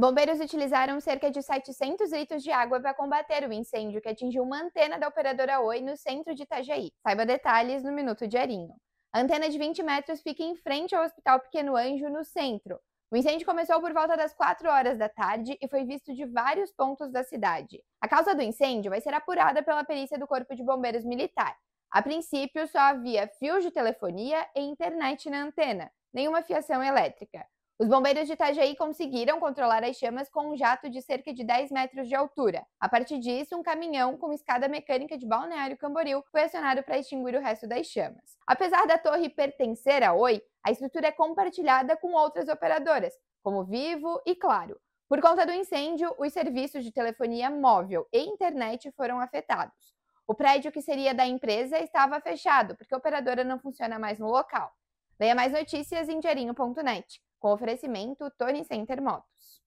Bombeiros utilizaram cerca de 700 litros de água para combater o incêndio que atingiu uma antena da operadora Oi no centro de Itajaí. Saiba detalhes no Minuto Diarinho. A antena de 20 metros fica em frente ao Hospital Pequeno Anjo, no centro. O incêndio começou por volta das 4 horas da tarde e foi visto de vários pontos da cidade. A causa do incêndio vai ser apurada pela perícia do Corpo de Bombeiros Militar. A princípio, só havia fios de telefonia e internet na antena, nenhuma fiação elétrica. Os bombeiros de Itajaí conseguiram controlar as chamas com um jato de cerca de 10 metros de altura. A partir disso, um caminhão com escada mecânica de Balneário Camboriú foi acionado para extinguir o resto das chamas. Apesar da torre pertencer à Oi, a estrutura é compartilhada com outras operadoras, como Vivo e Claro. Por conta do incêndio, os serviços de telefonia móvel e internet foram afetados. O prédio que seria da empresa estava fechado, porque a operadora não funciona mais no local. Leia mais notícias em diarinho.net com oferecimento Tony Center Motos.